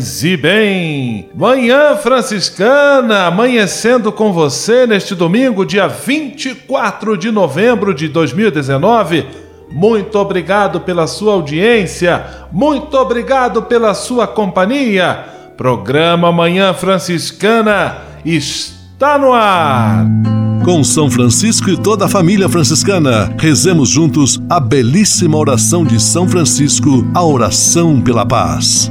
Paz e bem! Manhã Franciscana, amanhecendo com você neste domingo, dia 24 de novembro de 2019. Muito obrigado pela sua audiência, muito obrigado pela sua companhia. Programa Manhã Franciscana está no ar. Com São Francisco e toda a família franciscana, rezemos juntos a belíssima oração de São Francisco, a oração pela paz.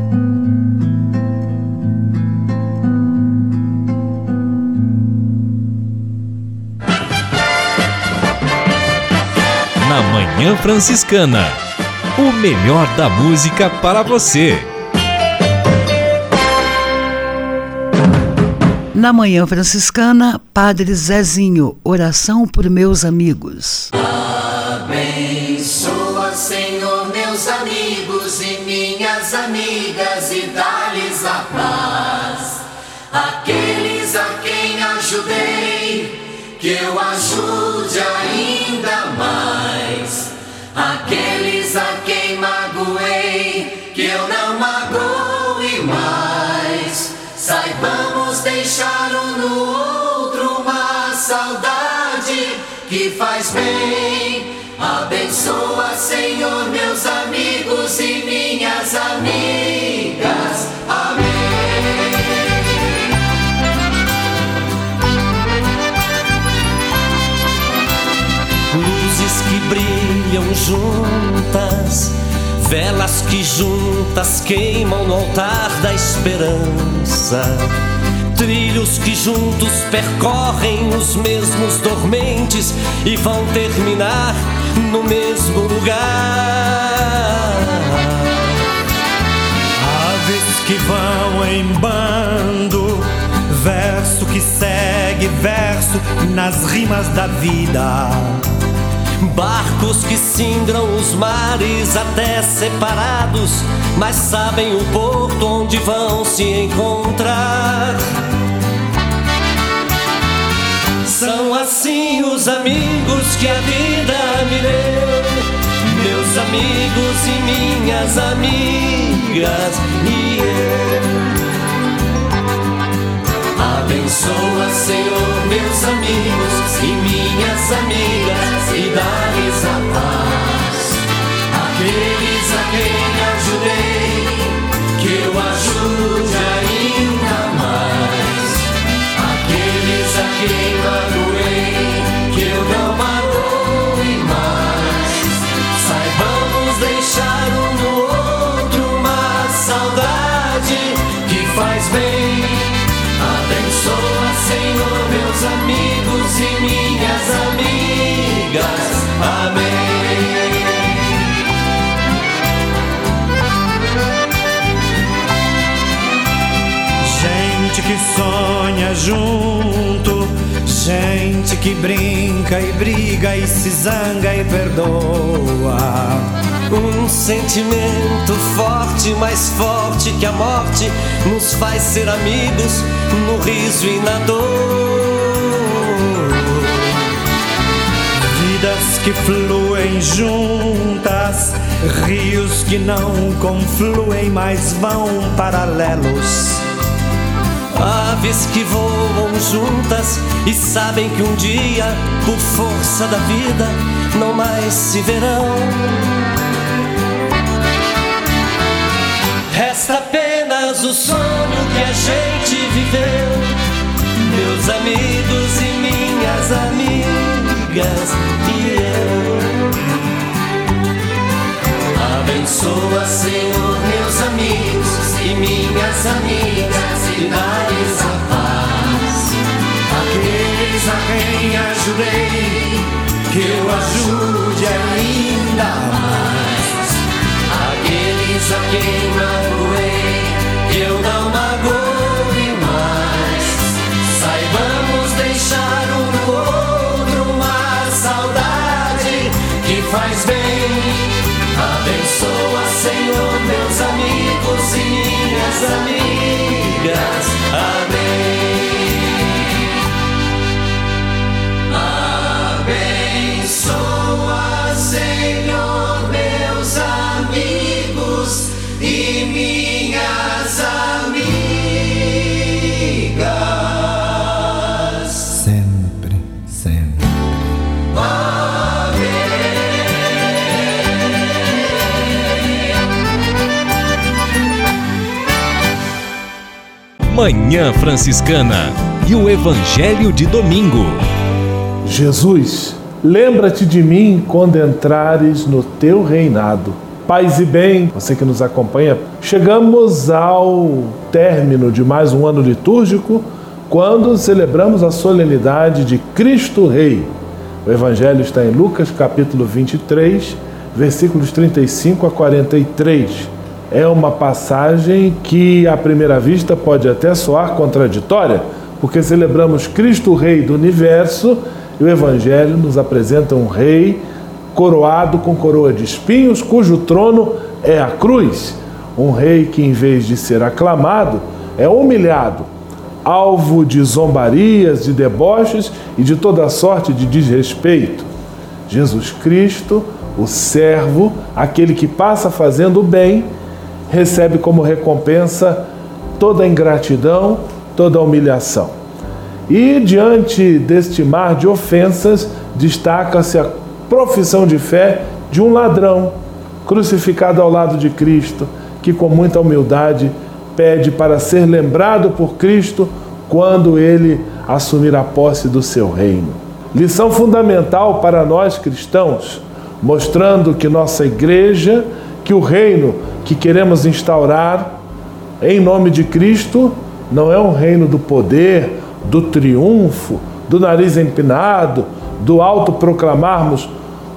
Na Manhã Franciscana. O melhor da música para você. Na Manhã Franciscana, Padre Zezinho, oração por meus amigos. Abençoa, Senhor, meus amigos e minhas amigas e dá-lhes a paz. Aqueles a quem ajudei, que eu ajude ainda mais. Aqueles a quem magoei, que eu não magoe mais. Saibamos deixar um no outro uma saudade que faz bem. Abençoa, Senhor, meus amigos e minhas amigas. Brilham juntas, velas que juntas queimam no altar da esperança Trilhos que juntos percorrem os mesmos dormentes e vão terminar no mesmo lugar. Aves que vão em bando, verso que segue verso nas rimas da vida. Barcos que singram os mares até separados, mas sabem o porto onde vão se encontrar. São assim os amigos que a vida me deu, meus amigos e minhas amigas e eu. Abençoa, Senhor, meus amigos e minhas amigas e dá-lhes a paz. Aqueles a quem ajudei, que eu ajude ainda mais. Aqueles a quem magoei, amigos e minhas amigas. Amém. Gente que sonha junto, Gente que brinca e briga e se zanga e perdoa. Um sentimento forte, mais forte que a morte, nos faz ser amigos no riso e na dor. Que fluem juntas, rios que não confluem, mas vão paralelos. Aves que voam juntas e sabem que um dia, por força da vida, não mais se verão. Resta apenas o sonho que a gente viveu. Meus amigos e minhas amigas Senhor, meus amigos e minhas amigas e dá-lhes a paz. Aqueles a quem ajudei, que eu ajude ainda mais. Aqueles a quem magoei, que eu não magoe mais. Saibamos deixar um no outro uma saudade que faz bem. Abençoa, Senhor, meus amigos e minhas amigas. Amém. Abençoa, Senhor, meus amigos e minhas amigas. Manhã Franciscana e o Evangelho de Domingo. Jesus, lembra-te de mim quando entrares no teu reinado. Paz e bem, você que nos acompanha, chegamos ao término de mais um ano litúrgico, quando celebramos a solenidade de Cristo Rei. O Evangelho está em Lucas capítulo 23, versículos 35 a 43 é uma passagem que, à primeira vista, pode até soar contraditória, porque celebramos Cristo Rei do universo e o Evangelho nos apresenta um rei coroado com coroa de espinhos, cujo trono é a cruz. Um rei que, em vez de ser aclamado, é humilhado, alvo de zombarias, de deboches e de toda sorte de desrespeito. Jesus Cristo, o servo, aquele que passa fazendo o bem, recebe como recompensa toda a ingratidão, toda a humilhação. E diante deste mar de ofensas, destaca-se a profissão de fé de um ladrão crucificado ao lado de Cristo, que com muita humildade pede para ser lembrado por Cristo quando ele assumir a posse do seu reino. Lição fundamental para nós cristãos, mostrando que nossa igreja, que o reino que queremos instaurar em nome de Cristo não é um reino do poder, do triunfo, do nariz empinado, do autoproclamarmos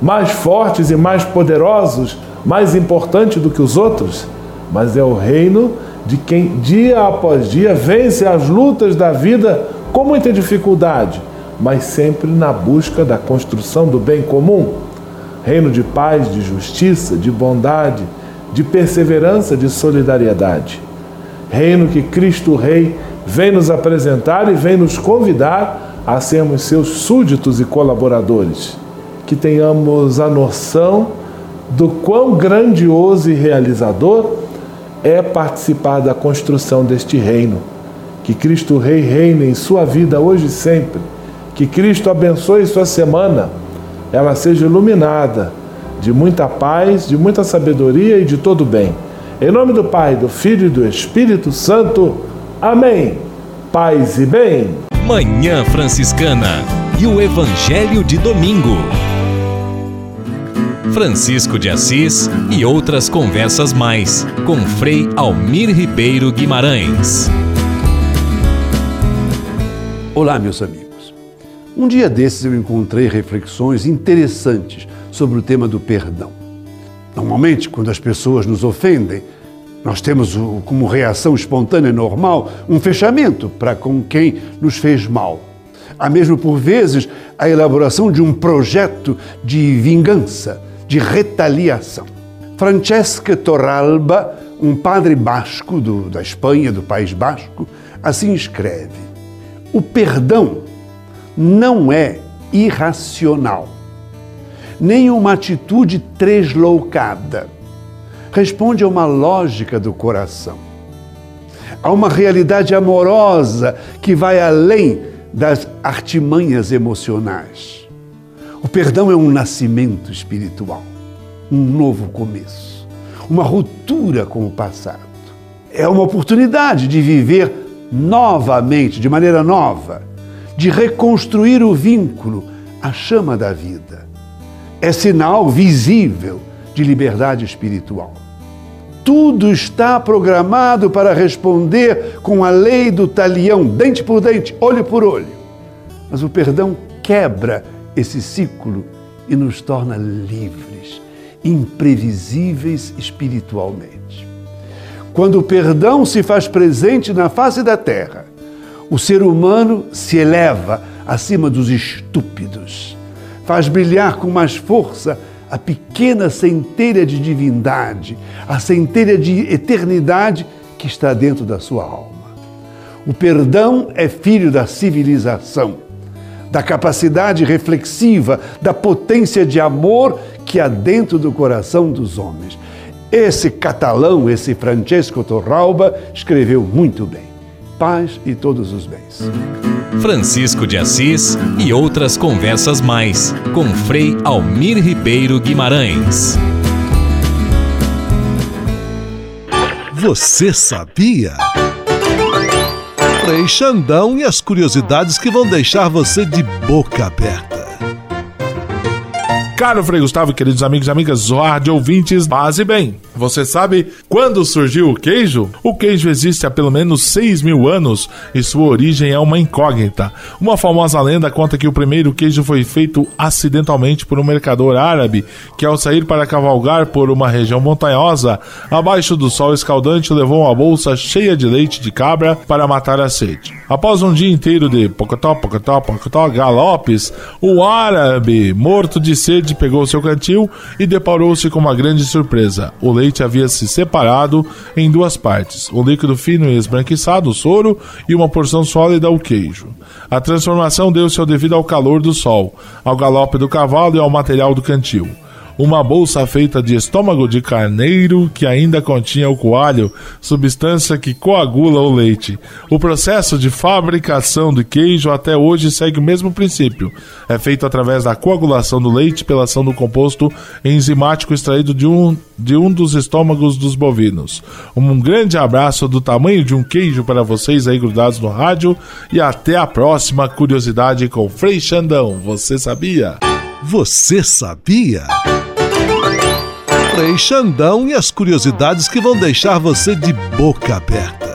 mais fortes e mais poderosos, mais importante do que os outros, mas é o reino de quem dia após dia vence as lutas da vida com muita dificuldade, mas sempre na busca da construção do bem comum. Reino de paz, de justiça, de bondade, de perseverança, de solidariedade. Reino que Cristo Rei vem nos apresentar e vem nos convidar a sermos seus súditos e colaboradores. Que tenhamos a noção do quão grandioso e realizador é participar da construção deste reino. Que Cristo Rei reine em sua vida hoje e sempre. Que Cristo abençoe sua semana, ela seja iluminada de muita paz, de muita sabedoria e de todo bem. Em nome do Pai, do Filho e do Espírito Santo. Amém. Paz e bem. Manhã Franciscana e o Evangelho de Domingo. Francisco de Assis e outras conversas mais com Frei Almir Ribeiro Guimarães. Olá, meus amigos. Um dia desses eu encontrei reflexões interessantes sobre o tema do perdão. Normalmente, quando as pessoas nos ofendem, nós temos como reação espontânea normal um fechamento para com quem nos fez mal. Há mesmo, por vezes, a elaboração de um projeto de vingança, de retaliação. Francesca Torralba, um padre basco do, da Espanha, do País Basco, assim escreve: O perdão não é irracional, nem uma atitude tresloucada. Responde a uma lógica do coração, a uma realidade amorosa que vai além das artimanhas emocionais. O perdão é um nascimento espiritual, um novo começo, uma ruptura com o passado. É uma oportunidade de viver novamente, de maneira nova, de reconstruir o vínculo, a chama da vida. É sinal visível de liberdade espiritual. Tudo está programado para responder com a lei do talião, dente por dente, olho por olho. Mas o perdão quebra esse ciclo e nos torna livres, imprevisíveis espiritualmente. Quando o perdão se faz presente na face da terra, o ser humano se eleva acima dos estúpidos, faz brilhar com mais força a pequena centelha de divindade, a centelha de eternidade que está dentro da sua alma. O perdão é filho da civilização, da capacidade reflexiva, da potência de amor que há dentro do coração dos homens. Esse catalão, esse Francesco Torralba, escreveu muito bem. Paz e todos os bens. Francisco de Assis e outras conversas mais com Frei Almir Ribeiro Guimarães. Você sabia? Frei Xandão e as curiosidades que vão deixar você de boca aberta. Caro Frei Gustavo e queridos amigos e amigas, rádio ouvintes, paz e bem. Você sabe quando surgiu o queijo? O queijo existe há pelo menos 6 mil anos e sua origem é uma incógnita. Uma famosa lenda conta que o primeiro queijo foi feito acidentalmente por um mercador árabe que, ao sair para cavalgar por uma região montanhosa, abaixo do sol escaldante, levou uma bolsa cheia de leite de cabra para matar a sede. Após um dia inteiro de pocotó, pocotó, pocotó, galopes, o árabe, morto de sede, pegou seu cantil e deparou-se com uma grande surpresa. O leite havia se separado em duas partes: o líquido fino e esbranquiçado, o soro, e uma porção sólida, o queijo. A transformação deu-se devido ao calor do sol, ao galope do cavalo e ao material do cantil uma bolsa feita de estômago de carneiro que ainda continha o coalho, substância que coagula o leite. O processo de fabricação do queijo até hoje segue o mesmo princípio. É feito através da coagulação do leite pela ação do composto enzimático extraído de um, de um dos estômagos dos bovinos. Um grande abraço do tamanho de um queijo para vocês aí grudados no rádio e até a próxima curiosidade com Frei Xandão. Você sabia? Você sabia? Frei Xandão e as curiosidades que vão deixar você de boca aberta.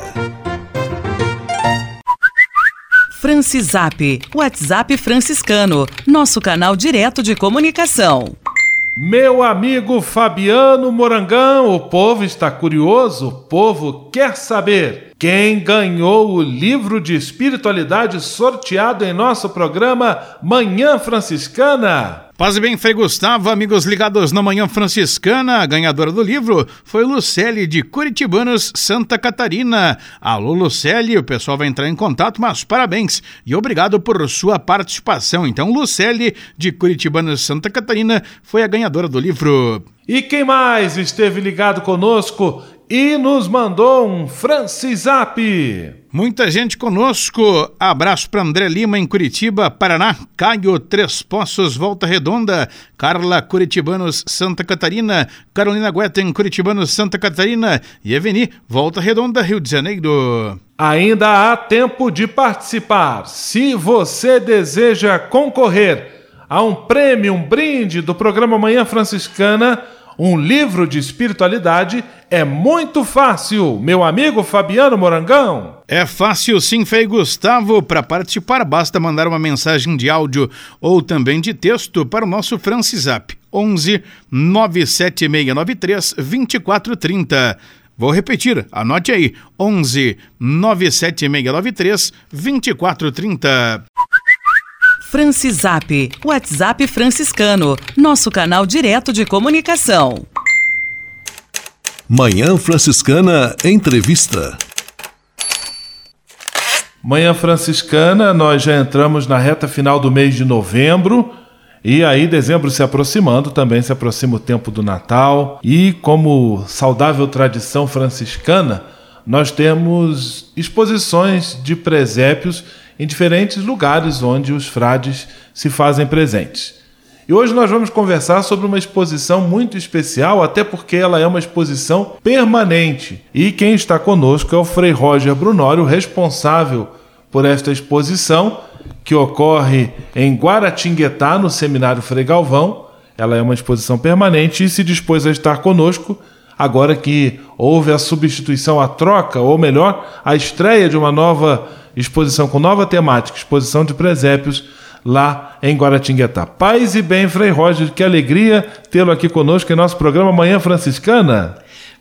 Francisap, WhatsApp franciscano, nosso canal direto de comunicação. Meu amigo Fabiano Morangão, o povo está curioso, o povo quer saber quem ganhou o livro de espiritualidade sorteado em nosso programa Manhã Franciscana. Paz e bem, Frei Gustavo, amigos ligados na Manhã Franciscana, a ganhadora do livro foi Lucélia de Curitibanos, Santa Catarina. Alô, Lucélia, o pessoal vai entrar em contato, mas parabéns e obrigado por sua participação. Então, Lucélia de Curitibanos, Santa Catarina, foi a ganhadora do livro. E quem mais esteve ligado conosco e nos mandou um Francisap. Muita gente conosco. Abraço para André Lima em Curitiba, Paraná, Caio Três Poços, Volta Redonda, Carla Curitibanos, Santa Catarina, Carolina Guetem, Curitibanos, Santa Catarina e Eveni, Volta Redonda, Rio de Janeiro. Ainda há tempo de participar. Se você deseja concorrer a um prêmio, um brinde do programa Manhã Franciscana, um livro de espiritualidade é muito fácil, meu amigo Fabiano Morangão. É fácil sim, Fei Gustavo. Para participar, basta mandar uma mensagem de áudio ou também de texto para o nosso Francisap 11 97693 2430. Vou repetir, anote aí: 11 97693 2430. Francisap, WhatsApp franciscano, nosso canal direto de comunicação. Manhã Franciscana Entrevista. Manhã Franciscana, nós já entramos na reta final do mês de novembro. E aí, dezembro se aproximando, também se aproxima o tempo do Natal. E, como saudável tradição franciscana, nós temos exposições de presépios em diferentes lugares onde os frades se fazem presentes. E hoje nós vamos conversar sobre uma exposição muito especial, até porque ela é uma exposição permanente. E quem está conosco é o Frei Roger Brunório, responsável por esta exposição, que ocorre em Guaratinguetá, no Seminário Frei Galvão. Ela é uma exposição permanente e se dispôs a estar conosco agora que houve a substituição, a troca, ou melhor, a estreia de uma nova exposição com nova temática, exposição de presépios lá em Guaratinguetá. Paz e bem, Frei Roger, que alegria tê-lo aqui conosco em nosso programa Manhã Franciscana.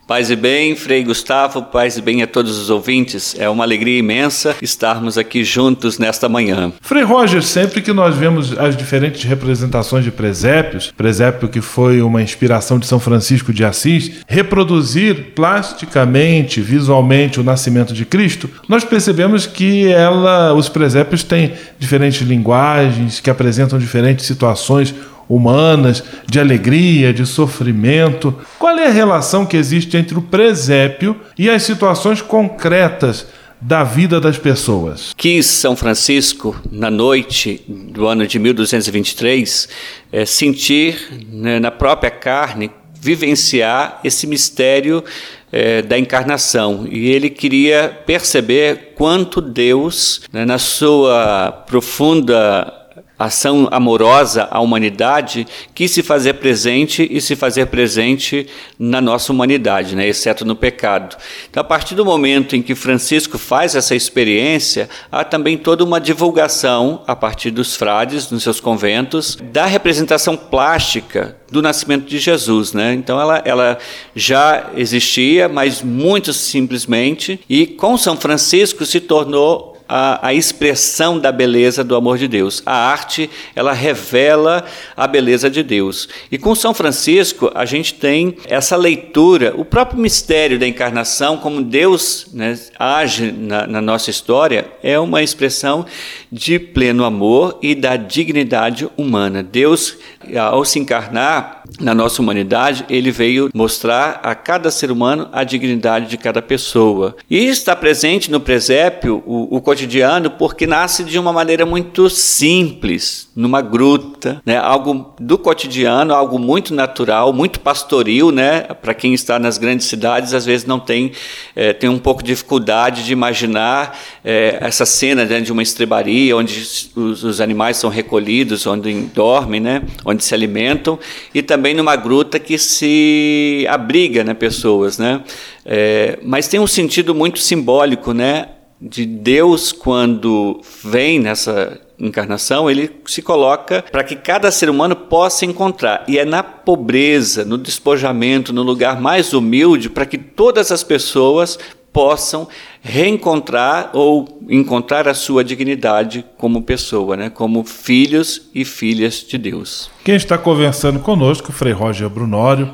Paz e bem, Frei Gustavo, paz e bem a todos os ouvintes. É uma alegria imensa estarmos aqui juntos nesta manhã. Frei Roger, sempre que nós vemos as diferentes representações de presépios, presépio que foi uma inspiração de São Francisco de Assis, reproduzir plasticamente, visualmente o nascimento de Cristo, nós percebemos que ela, os presépios têm diferentes linguagens, que apresentam diferentes situações humanas, de alegria, de sofrimento. Qual é a relação que existe entre o presépio e as situações concretas da vida das pessoas? Quis São Francisco, na noite do ano de 1223, é, sentir né, na própria carne, vivenciar esse mistério é, da encarnação. E ele queria perceber quanto Deus, né, na sua profunda ação amorosa à humanidade que se fazer presente e se fazer presente na nossa humanidade, né? exceto no pecado. Então, a partir do momento em que Francisco faz essa experiência, há também toda uma divulgação a partir dos frades nos seus conventos da representação plástica do nascimento de Jesus, né? Então ela, ela já existia, mas muito simplesmente, e com São Francisco se tornou a, a, expressão da beleza do amor de Deus. A arte, ela revela a beleza de Deus. E com São Francisco, a gente tem essa leitura, o próprio mistério da encarnação, como Deus né, age na, na nossa história, é uma expressão de pleno amor e da dignidade humana. Deus, ao se encarnar na nossa humanidade, ele veio mostrar a cada ser humano a dignidade de cada pessoa. E está presente no presépio o, o cotidiano porque nasce de uma maneira muito simples, numa gruta, né? algo do cotidiano, algo muito natural, muito pastoril, né? Para quem está nas grandes cidades, às vezes não tem, é, tem um pouco de dificuldade de imaginar é, essa cena dentro de uma estrebaria, onde os, os, animais são recolhidos, onde dormem, né? Onde se alimentam, e também numa gruta que se abriga, né? Pessoas, né? É, mas tem um sentido muito simbólico, né? de Deus quando vem nessa encarnação, ele se coloca para que cada ser humano possa encontrar. E é na pobreza, no despojamento, no lugar mais humilde, para que todas as pessoas possam reencontrar ou encontrar a sua dignidade como pessoa, né? como filhos e filhas de Deus. Quem está conversando conosco, o Frei Roger Brunório,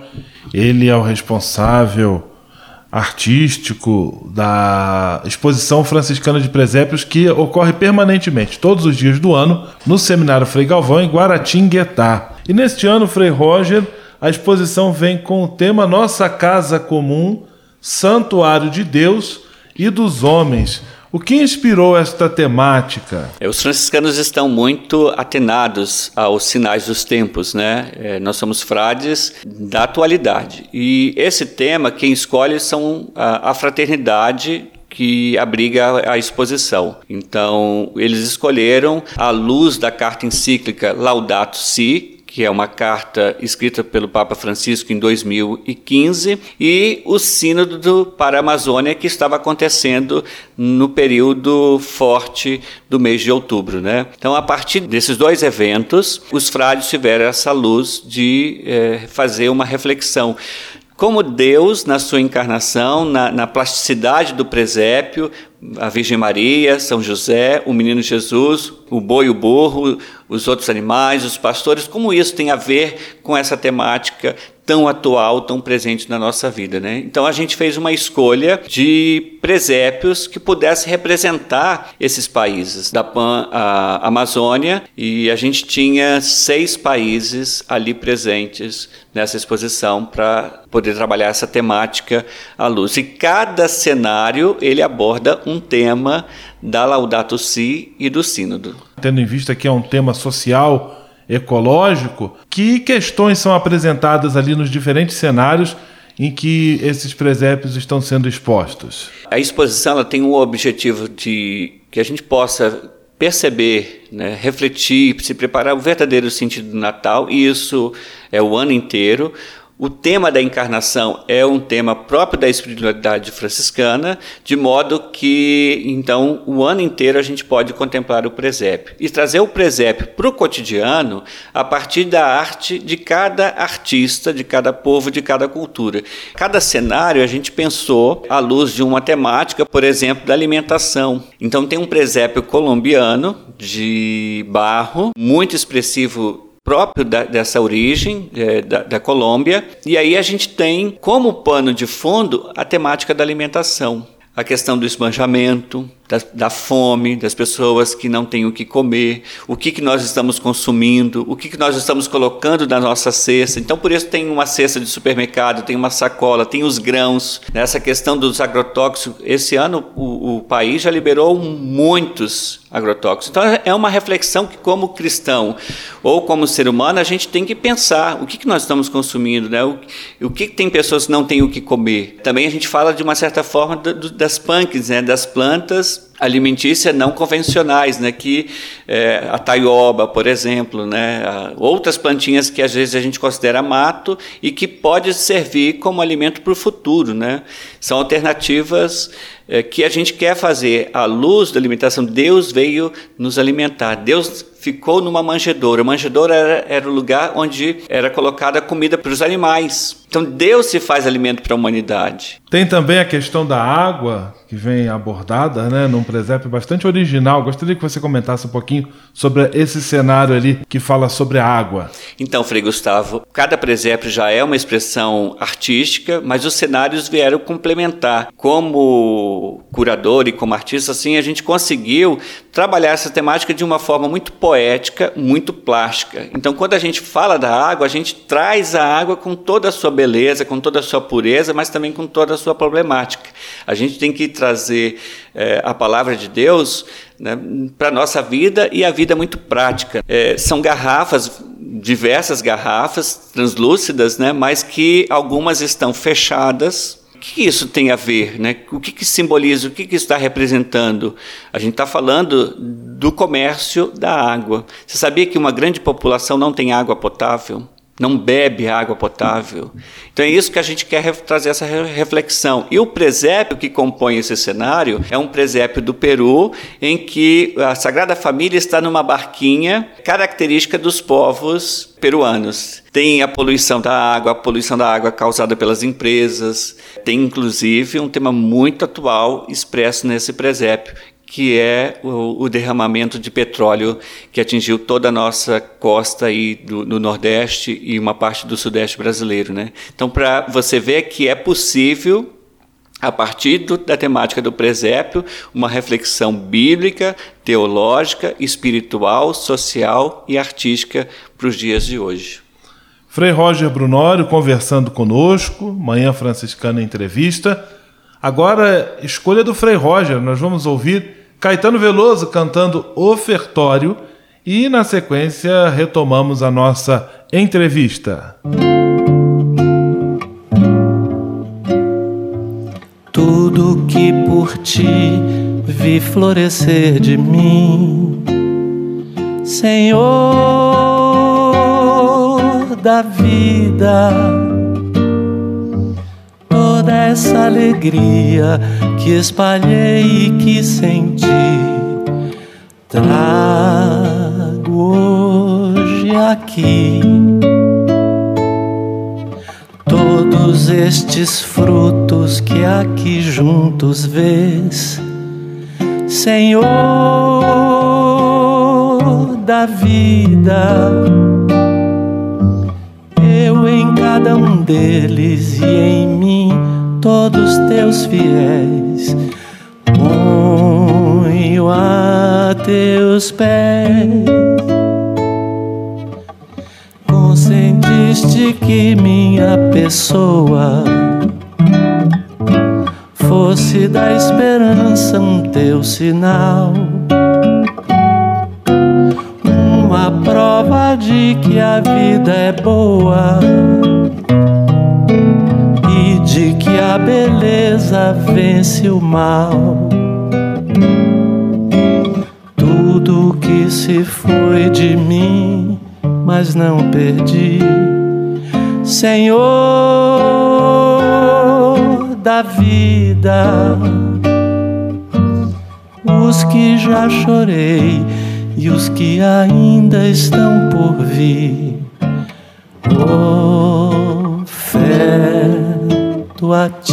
ele é o responsável artístico da exposição franciscana de presépios que ocorre permanentemente, todos os dias do ano, no Seminário Frei Galvão, em Guaratinguetá. E neste ano, Frei Roger, a exposição vem com o tema Nossa Casa Comum, Santuário de Deus e dos Homens. O que inspirou esta temática? É, os franciscanos estão muito atenados aos sinais dos tempos, né? É, nós somos frades da atualidade. E esse tema, quem escolhe são a, a fraternidade que abriga a exposição. Então, eles escolheram, à luz da carta encíclica Laudato Si, que é uma carta escrita pelo Papa Francisco em 2015, e o Sínodo para a Amazônia, que estava acontecendo no período forte do mês de outubro. Né? Então, a partir desses dois eventos, os frades tiveram essa luz de é, fazer uma reflexão como Deus, na sua encarnação, na, na, plasticidade do presépio, a Virgem Maria, São José, o Menino Jesus, o boi o burro, os outros animais, os pastores, como isso tem a ver com essa temática tão atual, tão presente na nossa vida, né? Então a gente fez uma escolha de presépios que pudesse representar esses países da Pan, a Amazônia e a gente tinha seis países ali presentes nessa exposição para poder trabalhar essa temática à luz. E cada cenário ele aborda um tema da Laudato Si e do Sínodo. Tendo em vista que é um tema social ecológico, que questões são apresentadas ali nos diferentes cenários em que esses presépios estão sendo expostos? A exposição tem o objetivo de que a gente possa perceber, né, refletir, se preparar o verdadeiro sentido do Natal, e isso é o ano inteiro. O tema da encarnação é um tema próprio da espiritualidade franciscana, de modo que, então, o ano inteiro a gente pode contemplar o presépio e trazer o presépio para o cotidiano a partir da arte de cada artista, de cada povo, de cada cultura. Cada cenário a gente pensou à luz de uma temática, por exemplo, da alimentação. Então, tem um presépio colombiano de barro, muito expressivo próprio da, dessa origem é, da, da Colômbia. E aí a gente tem como pano de fundo a temática da alimentação, a questão do esbanjamento, da, da, fome, das pessoas que não têm o que comer, o que, que nós estamos consumindo, o que, que nós estamos colocando na nossa cesta. Então, por isso tem uma cesta de supermercado, tem uma sacola, tem os grãos. Nessa questão dos agrotóxicos, esse ano o, o país já liberou muitos agrotóxicos. Então, é uma reflexão que, como cristão ou como ser humano, a gente tem que pensar o que, que nós estamos consumindo, né? o, o que, que tem pessoas que não têm o que comer. Também a gente fala, de uma certa forma, do, das punks, né? das plantas alimentícia não convencionais, né, que é, a taioba, por exemplo, né, outras plantinhas que às vezes a gente considera mato e que pode servir como alimento para o futuro, né, são alternativas é, que a gente quer fazer à luz da alimentação. Deus veio nos alimentar, Deus ficou numa manjedoura. A manjedoura era, era o lugar onde era colocada comida para os animais. Então Deus se faz alimento para a humanidade. Tem também a questão da água, que vem abordada, né, num presépio bastante original. Gostaria que você comentasse um pouquinho sobre esse cenário ali que fala sobre a água. Então, Frei Gustavo, cada presépio já é uma expressão artística, mas os cenários vieram complementar. Como curador e como artista, assim, a gente conseguiu trabalhar essa temática de uma forma muito poética, muito plástica. Então, quando a gente fala da água, a gente traz a água com toda a sua beleza, com toda a sua pureza, mas também com toda a sua problemática. A gente tem que trazer é, a palavra de Deus né, para a nossa vida e a vida muito prática. É, são garrafas, diversas garrafas translúcidas, né, mas que algumas estão fechadas. Que isso tem a ver? Né? O que, que simboliza? O que, que está representando? A gente está falando do comércio da água. Você sabia que uma grande população não tem água potável? Não bebe água potável. Então é isso que a gente quer trazer essa reflexão. E o presépio que compõe esse cenário é um presépio do Peru, em que a Sagrada Família está numa barquinha característica dos povos peruanos. Tem a poluição da água, a poluição da água causada pelas empresas. Tem inclusive um tema muito atual expresso nesse presépio, que é o, o, derramamento de petróleo que atingiu toda a nossa costa aí do, do Nordeste e uma parte do Sudeste brasileiro. Né? Então, para você ver que é possível, a partir do, da temática do presépio, uma reflexão bíblica, teológica, espiritual, social e artística para os dias de hoje. Frei Roger Brunório conversando conosco, Manhã Franciscana Entrevista. Agora, escolha do Frei Roger, nós vamos ouvir Caetano Veloso cantando Ofertório e, na sequência, retomamos a nossa entrevista. Tudo que por ti vi florescer de mim, Senhor da vida, essa alegria que espalhei e que senti. Trago hoje aqui todos estes frutos que aqui juntos vês. Senhor da vida, eu em cada um deles e em mim, todos teus fiéis, ponho a teus pés. Consentiste que minha pessoa fosse da esperança um teu sinal. Uma prova de que a vida é boa de que a beleza vence o mal. Tudo que se foi de mim, mas não perdi. Senhor da vida, os que já chorei e os que ainda estão por vir, a ti.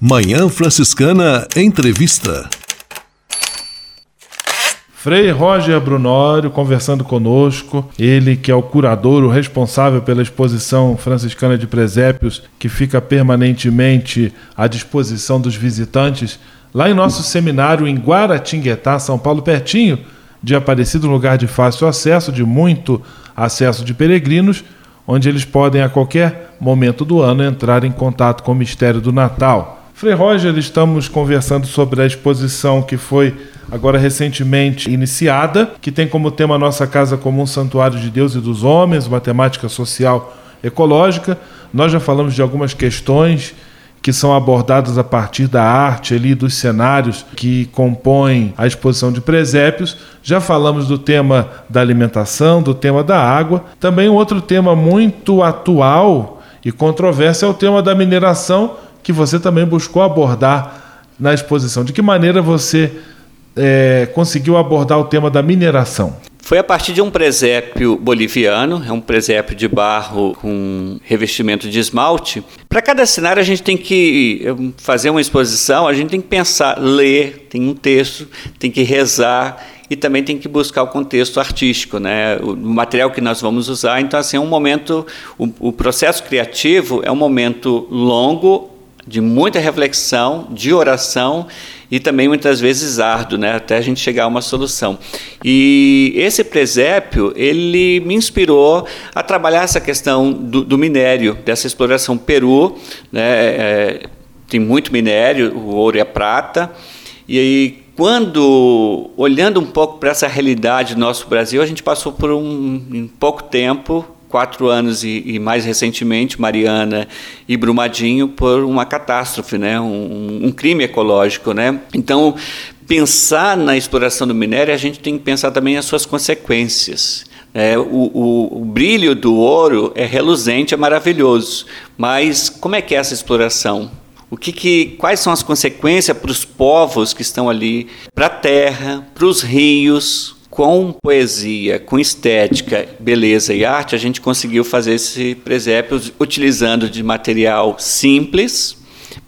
Manhã Franciscana Entrevista. Frei Roger Brunório conversando conosco, ele que é o curador, o responsável pela exposição franciscana de presépios, que fica permanentemente à disposição dos visitantes, lá em nosso seminário em Guaratinguetá, São Paulo, pertinho de Aparecido, lugar de fácil acesso, de muito acesso de peregrinos, onde eles podem a qualquer momento do ano entrar em contato com o mistério do Natal. Frei Roger, estamos conversando sobre a exposição que foi agora recentemente iniciada, que tem como tema Nossa Casa como um Santuário de Deus e dos Homens, uma temática social ecológica. Nós já falamos de algumas questões que são abordadas a partir da arte ali dos cenários que compõem a exposição de presépios. Já falamos do tema da alimentação, do tema da água. Também um outro tema muito atual e controverso é o tema da mineração, que você também buscou abordar na exposição. De que maneira você é, conseguiu abordar o tema da mineração? Foi a partir de um presépio boliviano, é um presépio de barro com revestimento de esmalte. Para cada cenário a gente tem que fazer uma exposição, a gente tem que pensar, ler, tem um texto, tem que rezar e também tem que buscar o contexto artístico, né? O material que nós vamos usar. Então, assim, é um momento, o, o processo criativo é um momento longo, de muita reflexão, de oração e também muitas vezes árduo, né, até a gente chegar a uma solução. E esse presépio, ele me inspirou a trabalhar essa questão do, do minério, dessa exploração Peru, né, é, tem muito minério, o ouro e a prata, e aí quando, olhando um pouco para essa realidade do nosso Brasil, a gente passou por um, em pouco tempo quatro anos e, e, mais recentemente Mariana e Brumadinho por uma catástrofe, né, um, um, crime ecológico, né. Então pensar na exploração do minério a gente tem que pensar também as suas consequências. É, o, o, o, brilho do ouro é reluzente, é maravilhoso, mas como é que é essa exploração? O que, que quais são as consequências para os povos que estão ali, para a terra, para os rios, com poesia, com estética, beleza e arte, a gente conseguiu fazer esse presépio utilizando de material simples,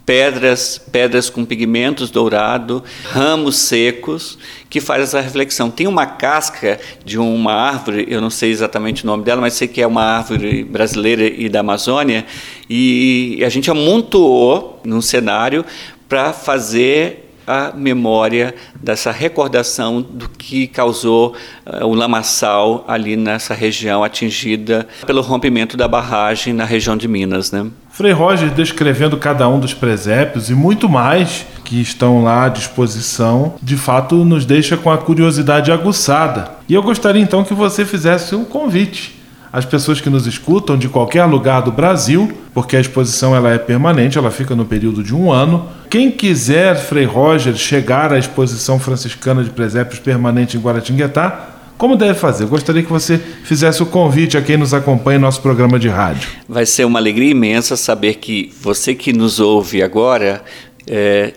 pedras, pedras com pigmentos dourado, ramos secos, que faz essa reflexão. Tem uma casca de uma árvore, eu não sei exatamente o nome dela, mas sei que é uma árvore brasileira e da Amazônia, e a gente amontoou num cenário para fazer a memória dessa recordação do que causou uh, o lamaçal ali nessa região atingida pelo rompimento da barragem na região de Minas, né? Frei Roger descrevendo cada um dos presépios e muito mais que estão lá à disposição, de fato nos deixa com a curiosidade aguçada. E eu gostaria então que você fizesse um convite as pessoas que nos escutam de qualquer lugar do Brasil, porque a exposição ela é permanente, ela fica no período de um ano. Quem quiser, Frei Roger, chegar à exposição franciscana de presépios permanente em Guaratinguetá, como deve fazer? Eu gostaria que você fizesse o convite a quem nos acompanha em nosso programa de rádio. Vai ser uma alegria imensa saber que você que nos ouve agora é,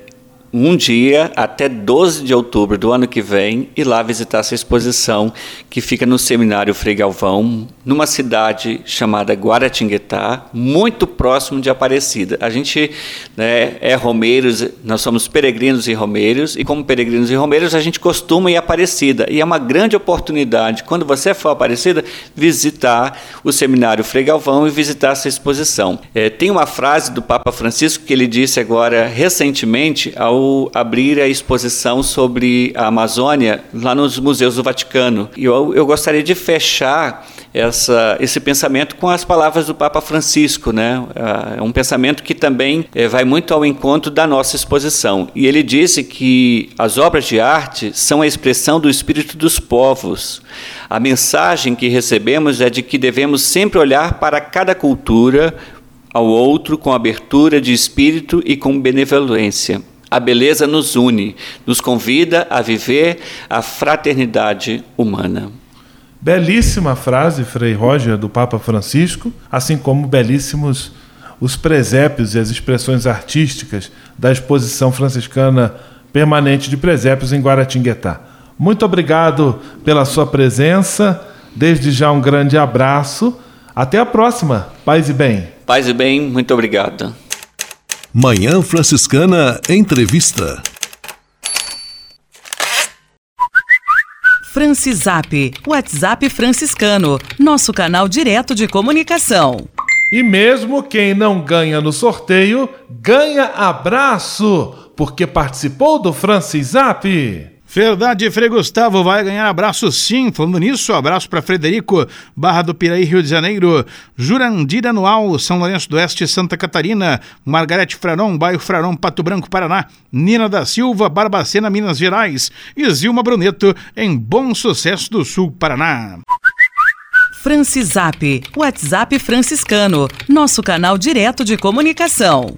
um dia até 12 de outubro do ano que vem e lá visitar essa exposição que fica no Seminário Frei Galvão, numa cidade chamada Guaratinguetá, muito próximo de Aparecida. A gente né, é romeiros, nós somos peregrinos e romeiros, e como peregrinos e romeiros a gente costuma ir a Aparecida. E é uma grande oportunidade, quando você for a Aparecida, visitar o Seminário Frei Galvão e visitar essa exposição. É, tem uma frase do Papa Francisco que ele disse agora recentemente ao abrir a exposição sobre a Amazônia lá nos museus do Vaticano. E eu, eu gostaria de fechar essa, esse pensamento com as palavras do Papa Francisco, né? É um pensamento que também é, vai muito ao encontro da nossa exposição. E ele disse que as obras de arte são a expressão do espírito dos povos. A mensagem que recebemos é de que devemos sempre olhar para cada cultura, ao outro com abertura de espírito e com benevolência. A beleza nos une, nos convida a viver a fraternidade humana. Belíssima frase, Frei Roger, do Papa Francisco, assim como belíssimos os presépios e as expressões artísticas da exposição franciscana permanente de presépios em Guaratinguetá. Muito obrigado pela sua presença. Desde já um grande abraço. Até a próxima. Paz e bem. Paz e bem, muito obrigado. Manhã Franciscana Entrevista. Francisap, WhatsApp franciscano, nosso canal direto de comunicação. E mesmo quem não ganha no sorteio, ganha abraço, porque participou do Francisap. Verdade, Frei Gustavo vai ganhar abraço sim. Falando nisso, abraço para Frederico, Barra do Piraí, Rio de Janeiro, Jurandir Anual, São Lourenço do Oeste, Santa Catarina, Margarete Fraron, Bairro Fraron, Pato Branco, Paraná, Nina da Silva, Barbacena, Minas Gerais e Zilma Bruneto, em Bom Sucesso do Sul, Paraná. Francisap, WhatsApp franciscano, nosso canal direto de comunicação.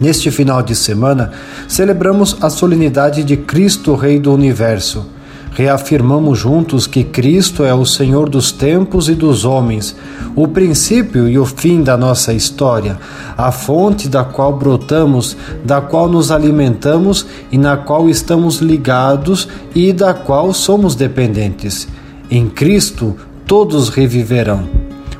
Neste final de semana, celebramos a solenidade de Cristo, Rei do Universo. Reafirmamos juntos que Cristo é o Senhor dos tempos e dos homens, o princípio e o fim da nossa história, a fonte da qual brotamos, da qual nos alimentamos e na qual estamos ligados e da qual somos dependentes. Em Cristo, todos reviverão.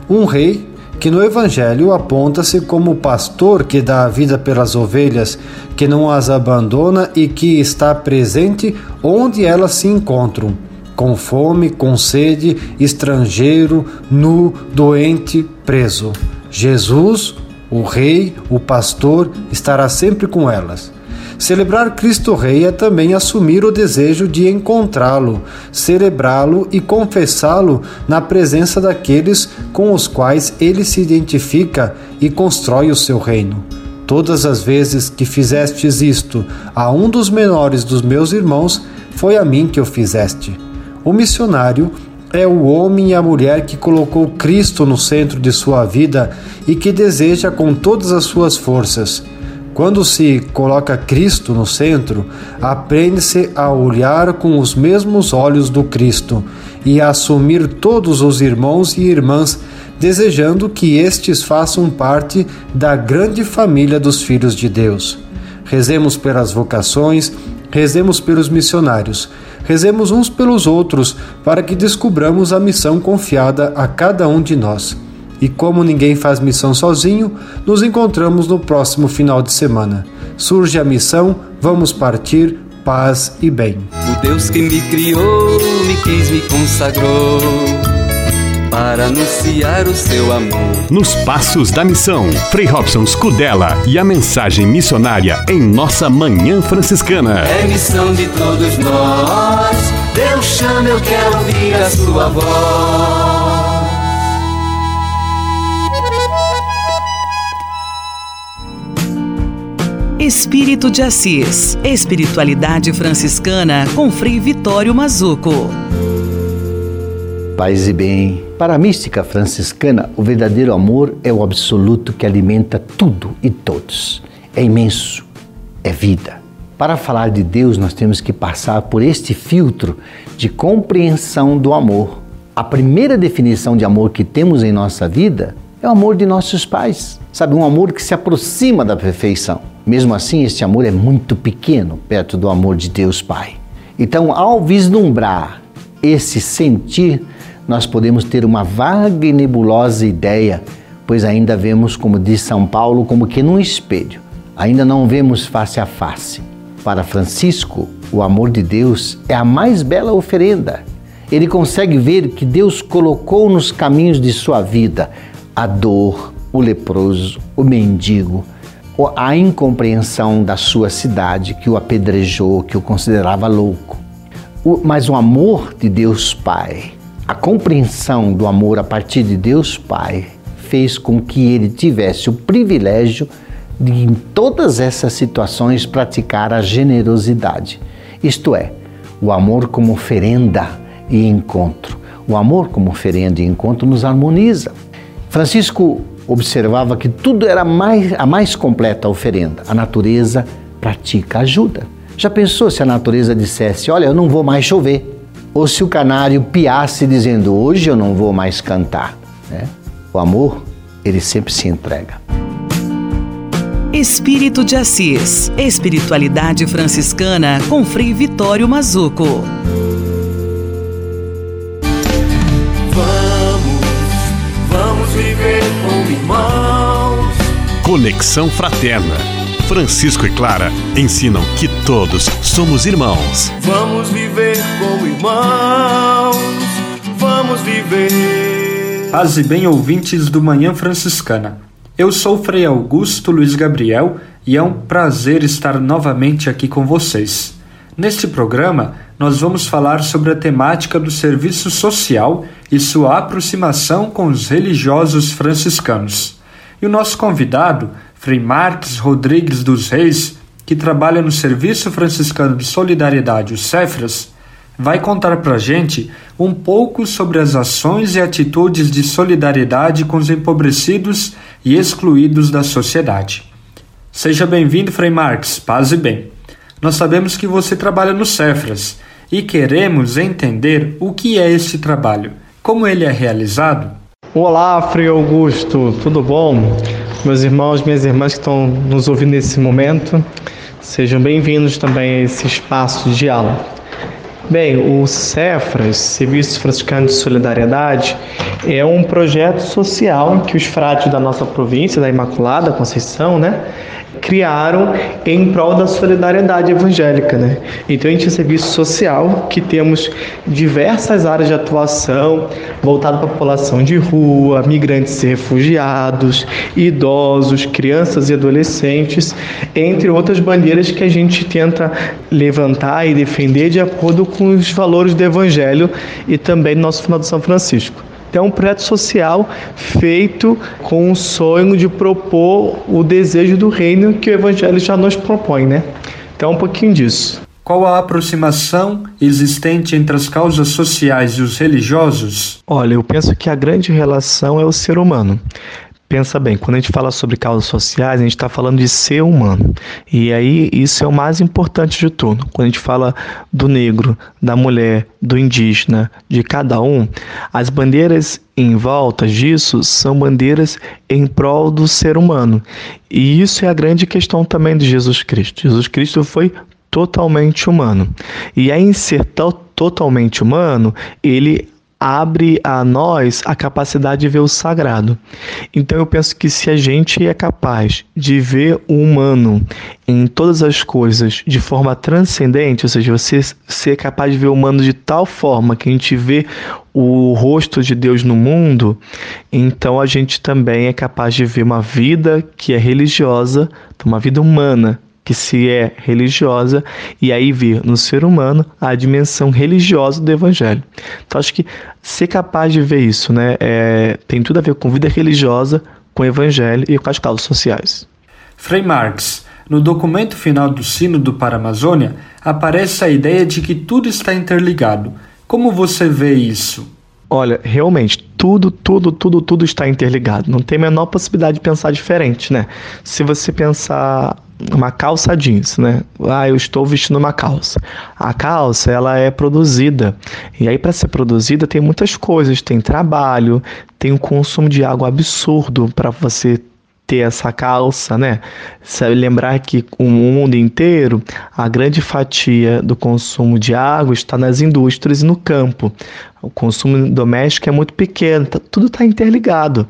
Um rei que no Evangelho aponta-se como o pastor que dá a vida pelas ovelhas, que não as abandona e que está presente onde elas se encontram, com fome, com sede, estrangeiro, nu, doente, preso. Jesus, o Rei, o pastor, estará sempre com elas. Celebrar Cristo Rei é também assumir o desejo de encontrá-lo, celebrá-lo e confessá-lo na presença daqueles com os quais ele se identifica e constrói o seu reino. Todas as vezes que fizestes isto a um dos menores dos meus irmãos, foi a mim que o fizeste. O missionário é o homem e a mulher que colocou Cristo no centro de sua vida e que deseja com todas as suas forças quando se coloca Cristo no centro, aprende-se a olhar com os mesmos olhos do Cristo e a assumir todos os irmãos e irmãs desejando que estes façam parte da grande família dos filhos de Deus. Rezemos pelas vocações, rezemos pelos missionários, rezemos uns pelos outros para que descubramos a missão confiada a cada um de nós. E como ninguém faz missão sozinho, nos encontramos no próximo final de semana. Surge a missão, vamos partir, paz e bem. O Deus que me criou, me quis, me consagrou para anunciar o seu amor. Nos Passos da Missão, Frei Robson Scudella e a mensagem missionária em nossa Manhã Franciscana. É missão de todos nós. Deus chama, eu quero ouvir a sua voz. Espírito de Assis. Espiritualidade franciscana com Frei Vitório Mazuco. Paz e bem. Para a mística franciscana, o verdadeiro amor é o absoluto que alimenta tudo e todos. É imenso, é vida. Para falar de Deus, nós temos que passar por este filtro de compreensão do amor. A primeira definição de amor que temos em nossa vida é o amor de nossos pais. Sabe, um amor que se aproxima da perfeição. Mesmo assim, este amor é muito pequeno perto do amor de Deus Pai. Então, ao vislumbrar esse sentir, nós podemos ter uma vaga e nebulosa ideia, pois ainda vemos, como diz São Paulo, como que num espelho. Ainda não vemos face a face. Para Francisco, o amor de Deus é a mais bela oferenda. Ele consegue ver que Deus colocou nos caminhos de sua vida a dor, o leproso, o mendigo, a incompreensão da sua cidade que o apedrejou, que o considerava louco. mas o amor de Deus Pai, a compreensão do amor a partir de Deus Pai, fez com que ele tivesse o privilégio de, em todas essas situações, praticar a generosidade. Isto é, o amor como oferenda e encontro. O amor como oferenda e encontro nos harmoniza. Francisco observava que tudo era mais, a mais completa oferenda. A natureza pratica ajuda. Já pensou se a natureza dissesse: Olha, eu não vou mais chover? Ou se o canário piasse dizendo: Hoje eu não vou mais cantar? Né? O amor, ele sempre se entrega. Espírito de Assis. Espiritualidade franciscana com Frei Vitório Mazuco. Conexão Fraterna. Francisco e Clara ensinam que todos somos irmãos. Vamos viver como irmãos. Vamos viver. Paz e bem, ouvintes do Manhã Franciscana. Eu sou Frei Augusto Luiz Gabriel e é um prazer estar novamente aqui com vocês. Neste programa, nós vamos falar sobre a temática do serviço social e sua aproximação com os religiosos franciscanos. E o nosso convidado, Frei Marques Rodrigues dos Reis, que trabalha no Serviço Franciscano de Solidariedade, o Cefras, vai contar para gente um pouco sobre as ações e atitudes de solidariedade com os empobrecidos e excluídos da sociedade. Seja bem-vindo, Frei Marques, paz e bem. Nós sabemos que você trabalha no Cefras e queremos entender o que é este trabalho, como ele é realizado. Olá, Frei Augusto, tudo bom? Meus irmãos, minhas irmãs que estão nos ouvindo nesse momento, sejam bem-vindos também a esse espaço de aula. Bem, o Cefras, Serviço Franciscano de Solidariedade, é um projeto social que os frades da nossa província, da Imaculada Conceição, né, criaram em prol da solidariedade evangélica, né? Então a gente tem serviço social que temos diversas áreas de atuação voltado para a população de rua, migrantes e refugiados, idosos, crianças e adolescentes, entre outras bandeiras que a gente tenta levantar e defender de acordo com os valores do evangelho e também do nosso final de São Francisco. Então, é um projeto social feito com o sonho de propor o desejo do reino que o Evangelho já nos propõe, né? Então, um pouquinho disso. Qual a aproximação existente entre as causas sociais e os religiosos? Olha, eu penso que a grande relação é o ser humano. Pensa bem, quando a gente fala sobre causas sociais, a gente está falando de ser humano. E aí isso é o mais importante de tudo. Quando a gente fala do negro, da mulher, do indígena, de cada um, as bandeiras em volta disso são bandeiras em prol do ser humano. E isso é a grande questão também de Jesus Cristo. Jesus Cristo foi totalmente humano. E aí, em ser totalmente humano, ele abre a nós a capacidade de ver o sagrado. Então eu penso que se a gente é capaz de ver o humano em todas as coisas de forma transcendente, ou seja, você ser capaz de ver o humano de tal forma que a gente vê o rosto de Deus no mundo, então a gente também é capaz de ver uma vida que é religiosa, uma vida humana que se é religiosa e aí ver no ser humano a dimensão religiosa do evangelho. Então acho que ser capaz de ver isso, né, é, tem tudo a ver com vida religiosa, com o evangelho e com as causas sociais. Frei Marx, no documento final do Sínodo para a Amazônia, aparece a ideia de que tudo está interligado. Como você vê isso? Olha, realmente, tudo, tudo, tudo, tudo está interligado. Não tem a menor possibilidade de pensar diferente, né? Se você pensar uma calça jeans, né? Ah, eu estou vestindo uma calça. A calça, ela é produzida. E aí para ser produzida tem muitas coisas, tem trabalho, tem um consumo de água absurdo para você ter essa calça, né? Sabe lembrar que o mundo inteiro, a grande fatia do consumo de água está nas indústrias e no campo. O consumo doméstico é muito pequeno, tá, tudo está interligado.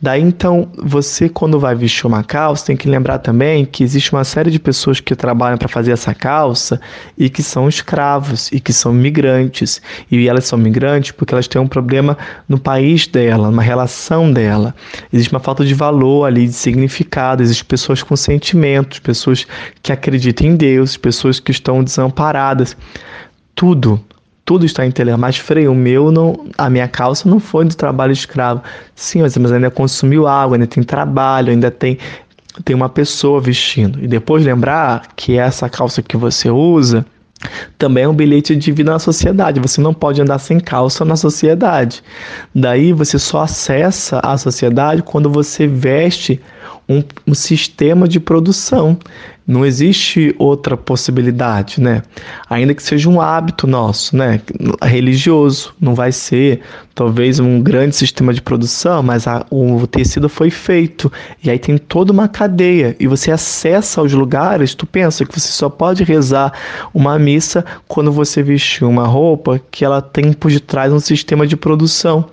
Daí então, você quando vai vestir uma calça, tem que lembrar também que existe uma série de pessoas que trabalham para fazer essa calça e que são escravos e que são migrantes. E elas são migrantes porque elas têm um problema no país dela, numa relação dela. Existe uma falta de valor ali, de significado, existem pessoas com sentimentos, pessoas que acreditam em Deus, pessoas que estão desamparadas. Tudo tudo está em Mas freio, o meu não, a minha calça não foi do trabalho escravo. Sim, mas, mas ainda consumiu água, ainda tem trabalho, ainda tem tem uma pessoa vestindo. E depois lembrar que essa calça que você usa também é um bilhete de vida na sociedade. Você não pode andar sem calça na sociedade. Daí você só acessa a sociedade quando você veste um, um sistema de produção. Não existe outra possibilidade, né? Ainda que seja um hábito nosso, né? Religioso, não vai ser talvez um grande sistema de produção, mas a, o tecido foi feito e aí tem toda uma cadeia e você acessa aos lugares. Tu pensa que você só pode rezar uma missa quando você vestir uma roupa que ela tem por detrás um sistema de produção.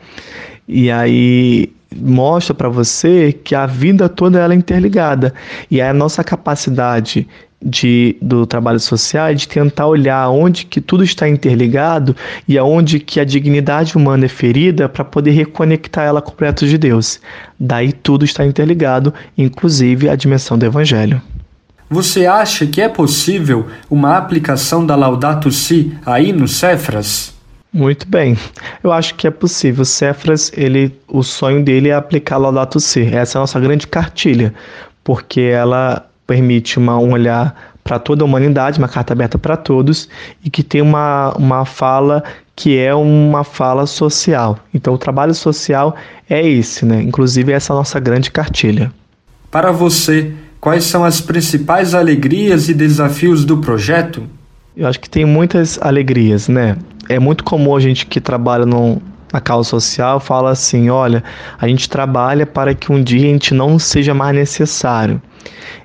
E aí mostra para você que a vida toda ela é interligada e é a nossa capacidade de, do trabalho social é de tentar olhar onde que tudo está interligado e aonde que a dignidade humana é ferida para poder reconectar ela com o projeto de Deus. Daí tudo está interligado, inclusive a dimensão do Evangelho. Você acha que é possível uma aplicação da Laudato Si aí no Cefras? Muito bem. Eu acho que é possível. O Cefras, ele, o sonho dele é aplicar Laudato Si. Essa é a nossa grande cartilha, porque ela permite uma, um olhar para toda a humanidade, uma carta aberta para todos e que tem uma, uma fala que é uma fala social. Então, o trabalho social é esse, né? Inclusive, essa é a nossa grande cartilha. Para você, quais são as principais alegrias e desafios do projeto? Eu acho que tem muitas alegrias, né? É muito comum a gente que trabalha no, na causa social fala assim: olha, a gente trabalha para que um dia a gente não seja mais necessário.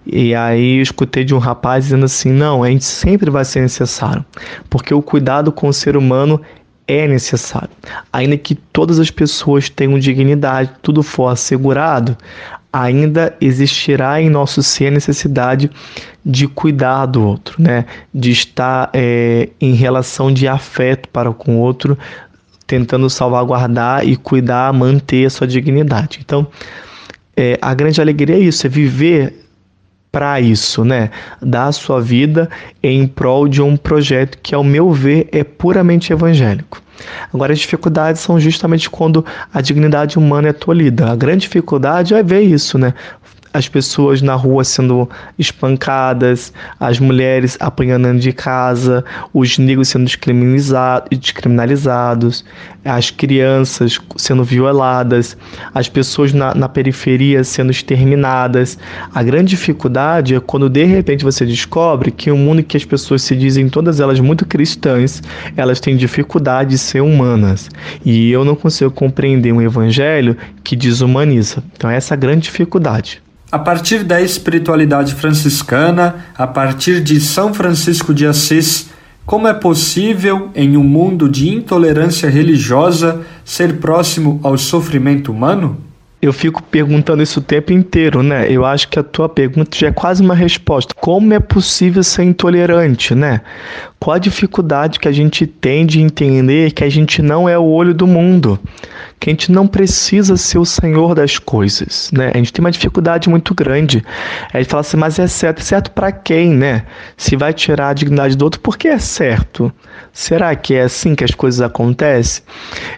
E aí eu escutei de um rapaz dizendo assim: não, a gente sempre vai ser necessário, porque o cuidado com o ser humano é necessário. Ainda que todas as pessoas tenham dignidade, tudo for assegurado, ainda existirá em nosso ser a necessidade de cuidar do outro, né? de estar é, em relação de afeto para com o outro, tentando salvaguardar e cuidar, manter a sua dignidade. Então, é, a grande alegria é isso, é viver para isso, né? Dar a sua vida em prol de um projeto que, ao meu ver, é puramente evangélico. Agora, as dificuldades são justamente quando a dignidade humana é tolhida. A grande dificuldade é ver isso, né? As pessoas na rua sendo espancadas, as mulheres apanhando de casa, os negros sendo descriminalizados, as crianças sendo violadas, as pessoas na, na periferia sendo exterminadas. A grande dificuldade é quando de repente você descobre que o mundo que as pessoas se dizem todas elas muito cristãs, elas têm dificuldade de ser humanas. E eu não consigo compreender um evangelho que desumaniza. Então essa é a grande dificuldade. A partir da espiritualidade franciscana, a partir de São Francisco de Assis, como é possível, em um mundo de intolerância religiosa, ser próximo ao sofrimento humano? Eu fico perguntando isso o tempo inteiro, né? Eu acho que a tua pergunta já é quase uma resposta. Como é possível ser intolerante, né? Qual a dificuldade que a gente tem de entender que a gente não é o olho do mundo? Que a gente não precisa ser o senhor das coisas, né? A gente tem uma dificuldade muito grande. A gente fala assim, mas é certo. Certo para quem, né? Se vai tirar a dignidade do outro, por que é certo? Será que é assim que as coisas acontecem?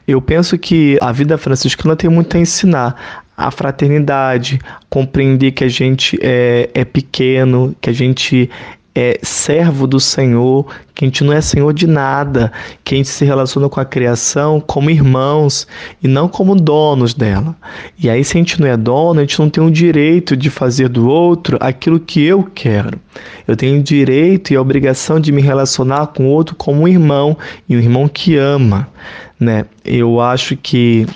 Eu penso que a vida franciscana tem muito a ensinar a fraternidade, compreender que a gente é, é pequeno, que a gente é servo do Senhor, que a gente não é senhor de nada, que a gente se relaciona com a criação como irmãos e não como donos dela. E aí, se a gente não é dono, a gente não tem o direito de fazer do outro aquilo que eu quero. Eu tenho o direito e a obrigação de me relacionar com o outro como um irmão e um irmão que ama. Né? Eu acho que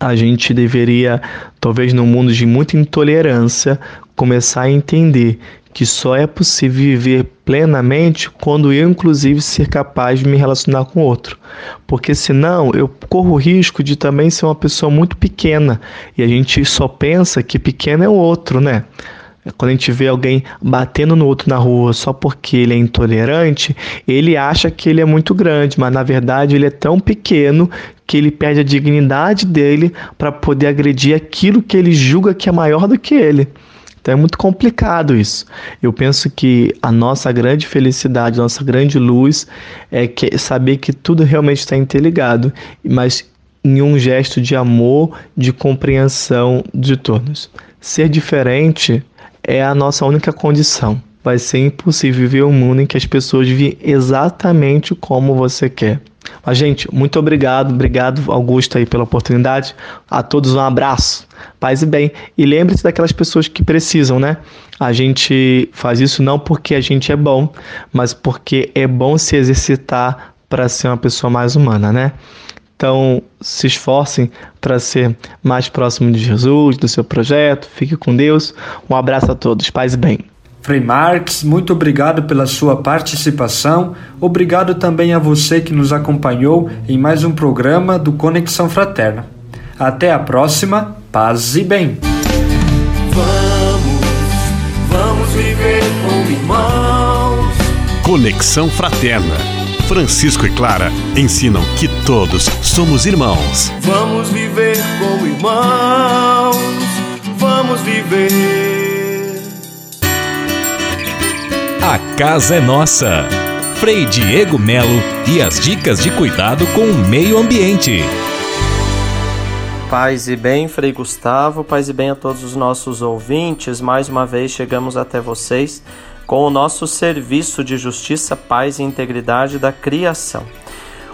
a gente deveria, talvez num mundo de muita intolerância, começar a entender que só é possível viver plenamente quando eu, inclusive, ser capaz de me relacionar com outro. Porque senão eu corro o risco de também ser uma pessoa muito pequena e a gente só pensa que pequeno é o outro, né? Quando a gente vê alguém batendo no outro na rua só porque ele é intolerante, ele acha que ele é muito grande, mas na verdade ele é tão pequeno que ele perde a dignidade dele para poder agredir aquilo que ele julga que é maior do que ele. Então é muito complicado isso. Eu penso que a nossa grande felicidade, nossa grande luz é que saber que tudo realmente está interligado, mas em um gesto de amor, de compreensão de todos. Ser diferente é a nossa única condição. Vai ser impossível viver um mundo em que as pessoas vivem exatamente como você quer. Mas, gente, muito obrigado. Obrigado, Augusto, aí, pela oportunidade. A todos um abraço. Paz e bem. E lembre-se daquelas pessoas que precisam, né? A gente faz isso não porque a gente é bom, mas porque é bom se exercitar para ser uma pessoa mais humana, né? Então, se esforcem para ser mais próximo de Jesus, do seu projeto. Fique com Deus. Um abraço a todos. Paz e bem. Frei Marx, muito obrigado pela sua participação. Obrigado também a você que nos acompanhou em mais um programa do Conexão Fraterna. Até a próxima. Paz e bem. Vamos, vamos viver como irmãos. Conexão Fraterna. Francisco e Clara ensinam que todos somos irmãos. Vamos viver como irmãos. Vamos viver. Casa é nossa. Frei Diego Melo e as dicas de cuidado com o meio ambiente. Paz e bem, Frei Gustavo, paz e bem a todos os nossos ouvintes. Mais uma vez chegamos até vocês com o nosso serviço de justiça, paz e integridade da criação.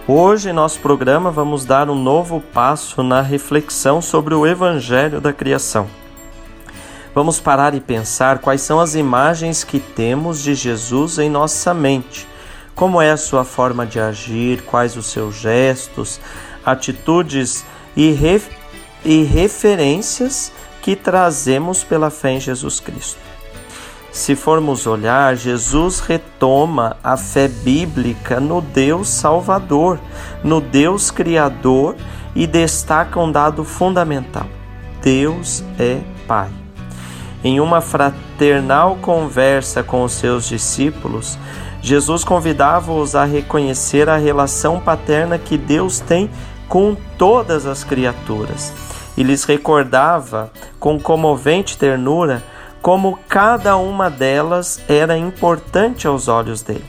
Hoje, em nosso programa, vamos dar um novo passo na reflexão sobre o Evangelho da Criação. Vamos parar e pensar quais são as imagens que temos de Jesus em nossa mente. Como é a sua forma de agir, quais os seus gestos, atitudes e, ref e referências que trazemos pela fé em Jesus Cristo. Se formos olhar, Jesus retoma a fé bíblica no Deus Salvador, no Deus Criador e destaca um dado fundamental: Deus é Pai. Em uma fraternal conversa com os seus discípulos, Jesus convidava-os a reconhecer a relação paterna que Deus tem com todas as criaturas e lhes recordava com comovente ternura como cada uma delas era importante aos olhos dele.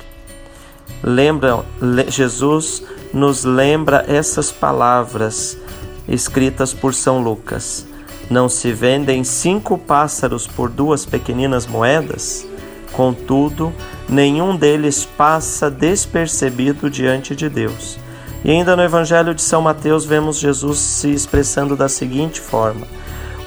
Lembra, Jesus nos lembra essas palavras escritas por São Lucas. Não se vendem cinco pássaros por duas pequeninas moedas? Contudo, nenhum deles passa despercebido diante de Deus. E ainda no Evangelho de São Mateus vemos Jesus se expressando da seguinte forma: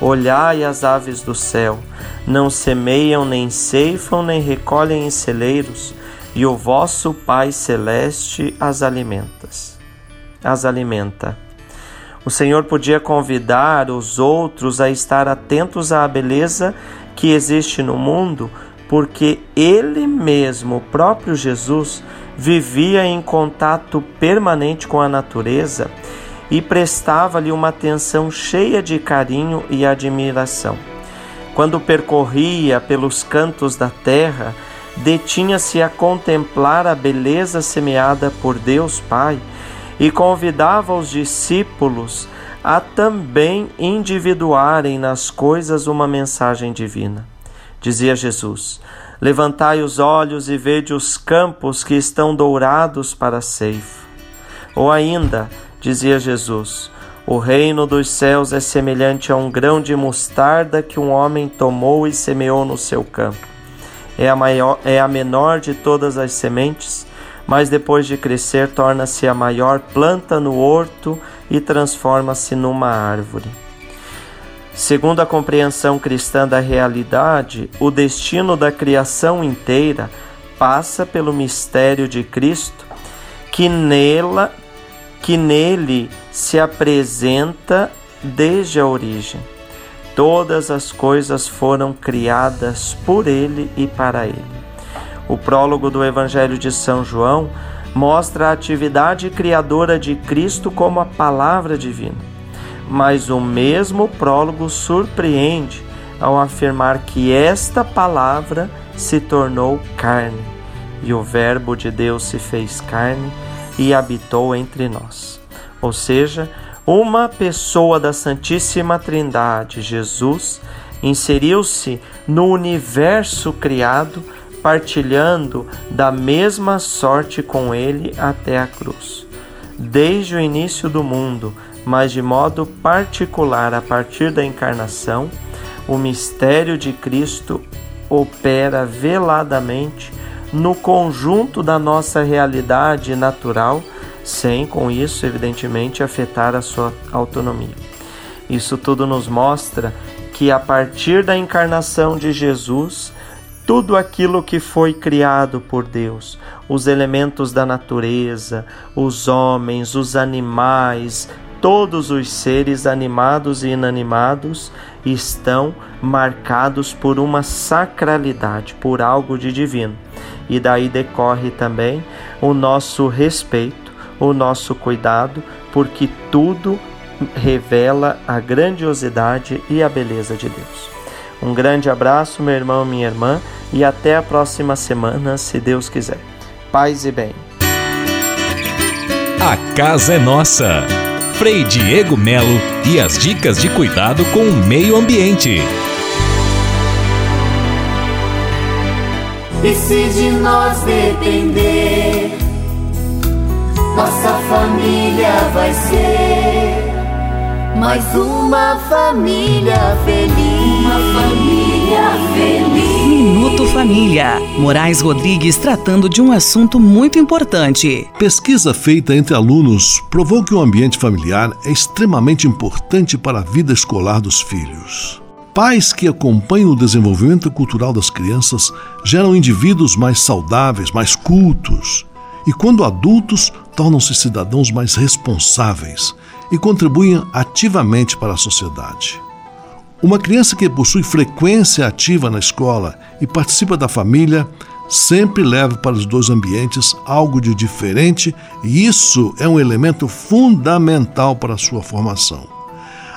Olhai as aves do céu, não semeiam, nem ceifam, nem recolhem em celeiros, e o vosso Pai celeste as alimentas. As alimenta. O Senhor podia convidar os outros a estar atentos à beleza que existe no mundo, porque ele mesmo, o próprio Jesus, vivia em contato permanente com a natureza e prestava-lhe uma atenção cheia de carinho e admiração. Quando percorria pelos cantos da terra, detinha-se a contemplar a beleza semeada por Deus Pai e convidava os discípulos a também individuarem nas coisas uma mensagem divina. Dizia Jesus: Levantai os olhos e vede os campos que estão dourados para a ceifa. Ou ainda, dizia Jesus, o reino dos céus é semelhante a um grão de mostarda que um homem tomou e semeou no seu campo. É a, maior, é a menor de todas as sementes, mas depois de crescer torna-se a maior planta no horto e transforma-se numa árvore. Segundo a compreensão cristã da realidade, o destino da criação inteira passa pelo mistério de Cristo, que nela, que nele se apresenta desde a origem. Todas as coisas foram criadas por ele e para ele. O prólogo do Evangelho de São João mostra a atividade criadora de Cristo como a palavra divina mas o mesmo prólogo surpreende ao afirmar que esta palavra se tornou carne, e o Verbo de Deus se fez carne e habitou entre nós. Ou seja, uma pessoa da Santíssima Trindade, Jesus, inseriu-se no universo criado, partilhando da mesma sorte com ele até a cruz. Desde o início do mundo, mas de modo particular a partir da encarnação, o mistério de Cristo opera veladamente no conjunto da nossa realidade natural, sem com isso, evidentemente, afetar a sua autonomia. Isso tudo nos mostra que a partir da encarnação de Jesus, tudo aquilo que foi criado por Deus, os elementos da natureza, os homens, os animais, Todos os seres animados e inanimados estão marcados por uma sacralidade, por algo de divino. E daí decorre também o nosso respeito, o nosso cuidado, porque tudo revela a grandiosidade e a beleza de Deus. Um grande abraço, meu irmão, minha irmã, e até a próxima semana, se Deus quiser. Paz e bem. A casa é nossa. Frei Diego Melo e as dicas de cuidado com o meio ambiente. E se de nós depender, nossa família vai ser mais uma família feliz. Uma família feliz. Minuto Família. Moraes Rodrigues tratando de um assunto muito importante. Pesquisa feita entre alunos provou que o ambiente familiar é extremamente importante para a vida escolar dos filhos. Pais que acompanham o desenvolvimento cultural das crianças geram indivíduos mais saudáveis, mais cultos. E quando adultos, tornam-se cidadãos mais responsáveis e contribuem ativamente para a sociedade. Uma criança que possui frequência ativa na escola e participa da família sempre leva para os dois ambientes algo de diferente e isso é um elemento fundamental para a sua formação.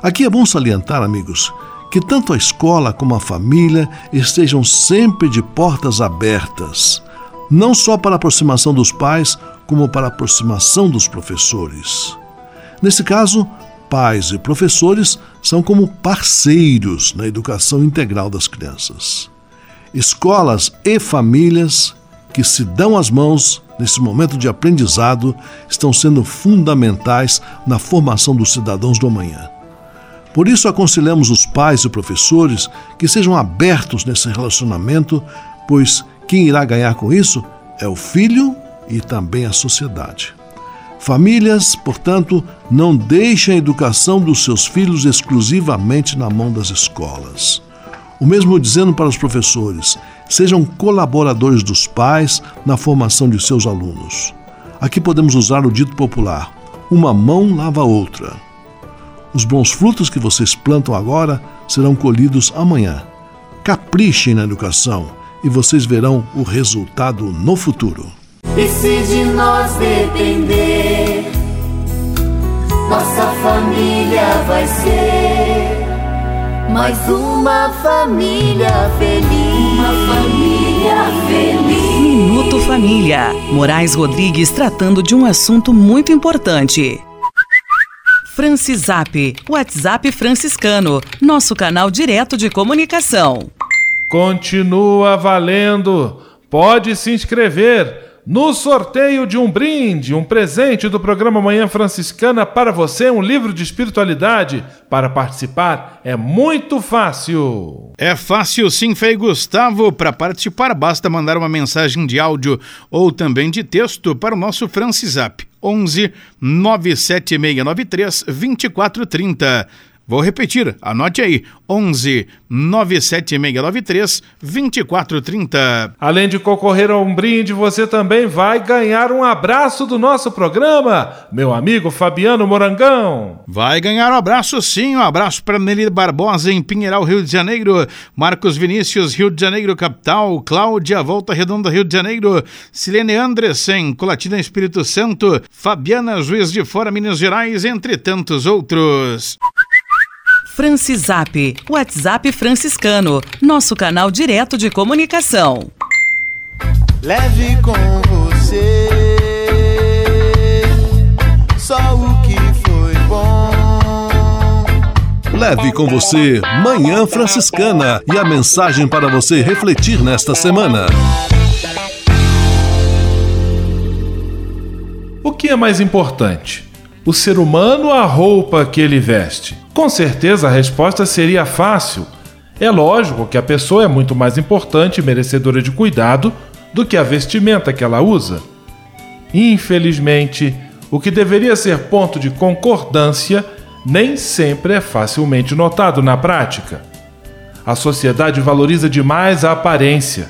Aqui é bom salientar, amigos, que tanto a escola como a família estejam sempre de portas abertas, não só para a aproximação dos pais, como para a aproximação dos professores. Nesse caso, pais e professores são como parceiros na educação integral das crianças. Escolas e famílias que se dão as mãos nesse momento de aprendizado estão sendo fundamentais na formação dos cidadãos do amanhã. Por isso, aconselhamos os pais e professores que sejam abertos nesse relacionamento, pois quem irá ganhar com isso é o filho e também a sociedade. Famílias, portanto, não deixem a educação dos seus filhos exclusivamente na mão das escolas. O mesmo dizendo para os professores: sejam colaboradores dos pais na formação de seus alunos. Aqui podemos usar o dito popular: uma mão lava a outra. Os bons frutos que vocês plantam agora serão colhidos amanhã. Caprichem na educação e vocês verão o resultado no futuro. E se de nós depender, nossa família vai ser mais uma família feliz. Uma família feliz. Minuto Família. Moraes Rodrigues tratando de um assunto muito importante. Francisap, WhatsApp franciscano, nosso canal direto de comunicação. Continua valendo. Pode se inscrever no sorteio de um brinde, um presente do programa Manhã Franciscana para você, um livro de espiritualidade. Para participar é muito fácil. É fácil sim, Fei Gustavo. Para participar, basta mandar uma mensagem de áudio ou também de texto para o nosso Francisap 11 97693 2430. Vou repetir, anote aí: 11 97693 2430. Além de concorrer a um brinde, você também vai ganhar um abraço do nosso programa, meu amigo Fabiano Morangão. Vai ganhar um abraço sim, um abraço para Nelly Barbosa em Pinheiral, Rio de Janeiro, Marcos Vinícius, Rio de Janeiro, capital, Cláudia, Volta Redonda, Rio de Janeiro, Silene Andressen, Colatina Espírito Santo, Fabiana, Juiz de Fora, Minas Gerais, entre tantos outros. Francisap, WhatsApp franciscano, nosso canal direto de comunicação. Leve com você só o que foi bom. Leve com você Manhã Franciscana e a mensagem para você refletir nesta semana. O que é mais importante? O ser humano a roupa que ele veste? Com certeza a resposta seria fácil. É lógico que a pessoa é muito mais importante e merecedora de cuidado do que a vestimenta que ela usa. Infelizmente, o que deveria ser ponto de concordância nem sempre é facilmente notado na prática. A sociedade valoriza demais a aparência.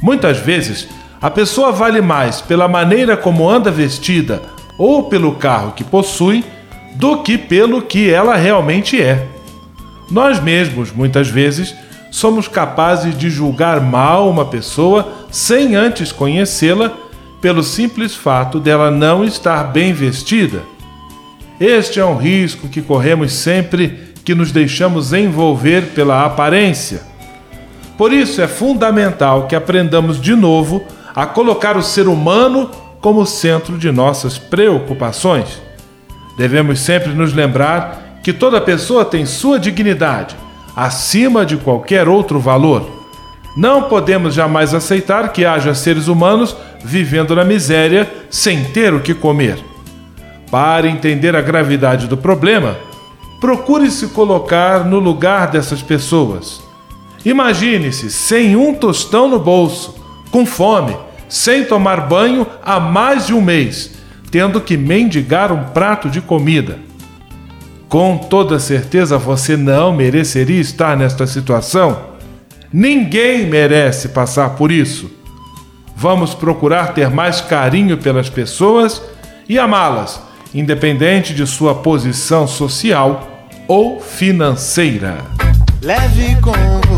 Muitas vezes, a pessoa vale mais pela maneira como anda vestida ou pelo carro que possui do que pelo que ela realmente é. Nós mesmos, muitas vezes, somos capazes de julgar mal uma pessoa sem antes conhecê-la pelo simples fato dela não estar bem vestida. Este é um risco que corremos sempre que nos deixamos envolver pela aparência. Por isso é fundamental que aprendamos de novo a colocar o ser humano como centro de nossas preocupações. Devemos sempre nos lembrar que toda pessoa tem sua dignidade, acima de qualquer outro valor. Não podemos jamais aceitar que haja seres humanos vivendo na miséria sem ter o que comer. Para entender a gravidade do problema, procure se colocar no lugar dessas pessoas. Imagine-se sem um tostão no bolso, com fome, sem tomar banho há mais de um mês tendo que mendigar um prato de comida. Com toda certeza você não mereceria estar nesta situação. Ninguém merece passar por isso. Vamos procurar ter mais carinho pelas pessoas e amá-las, independente de sua posição social ou financeira. Leve com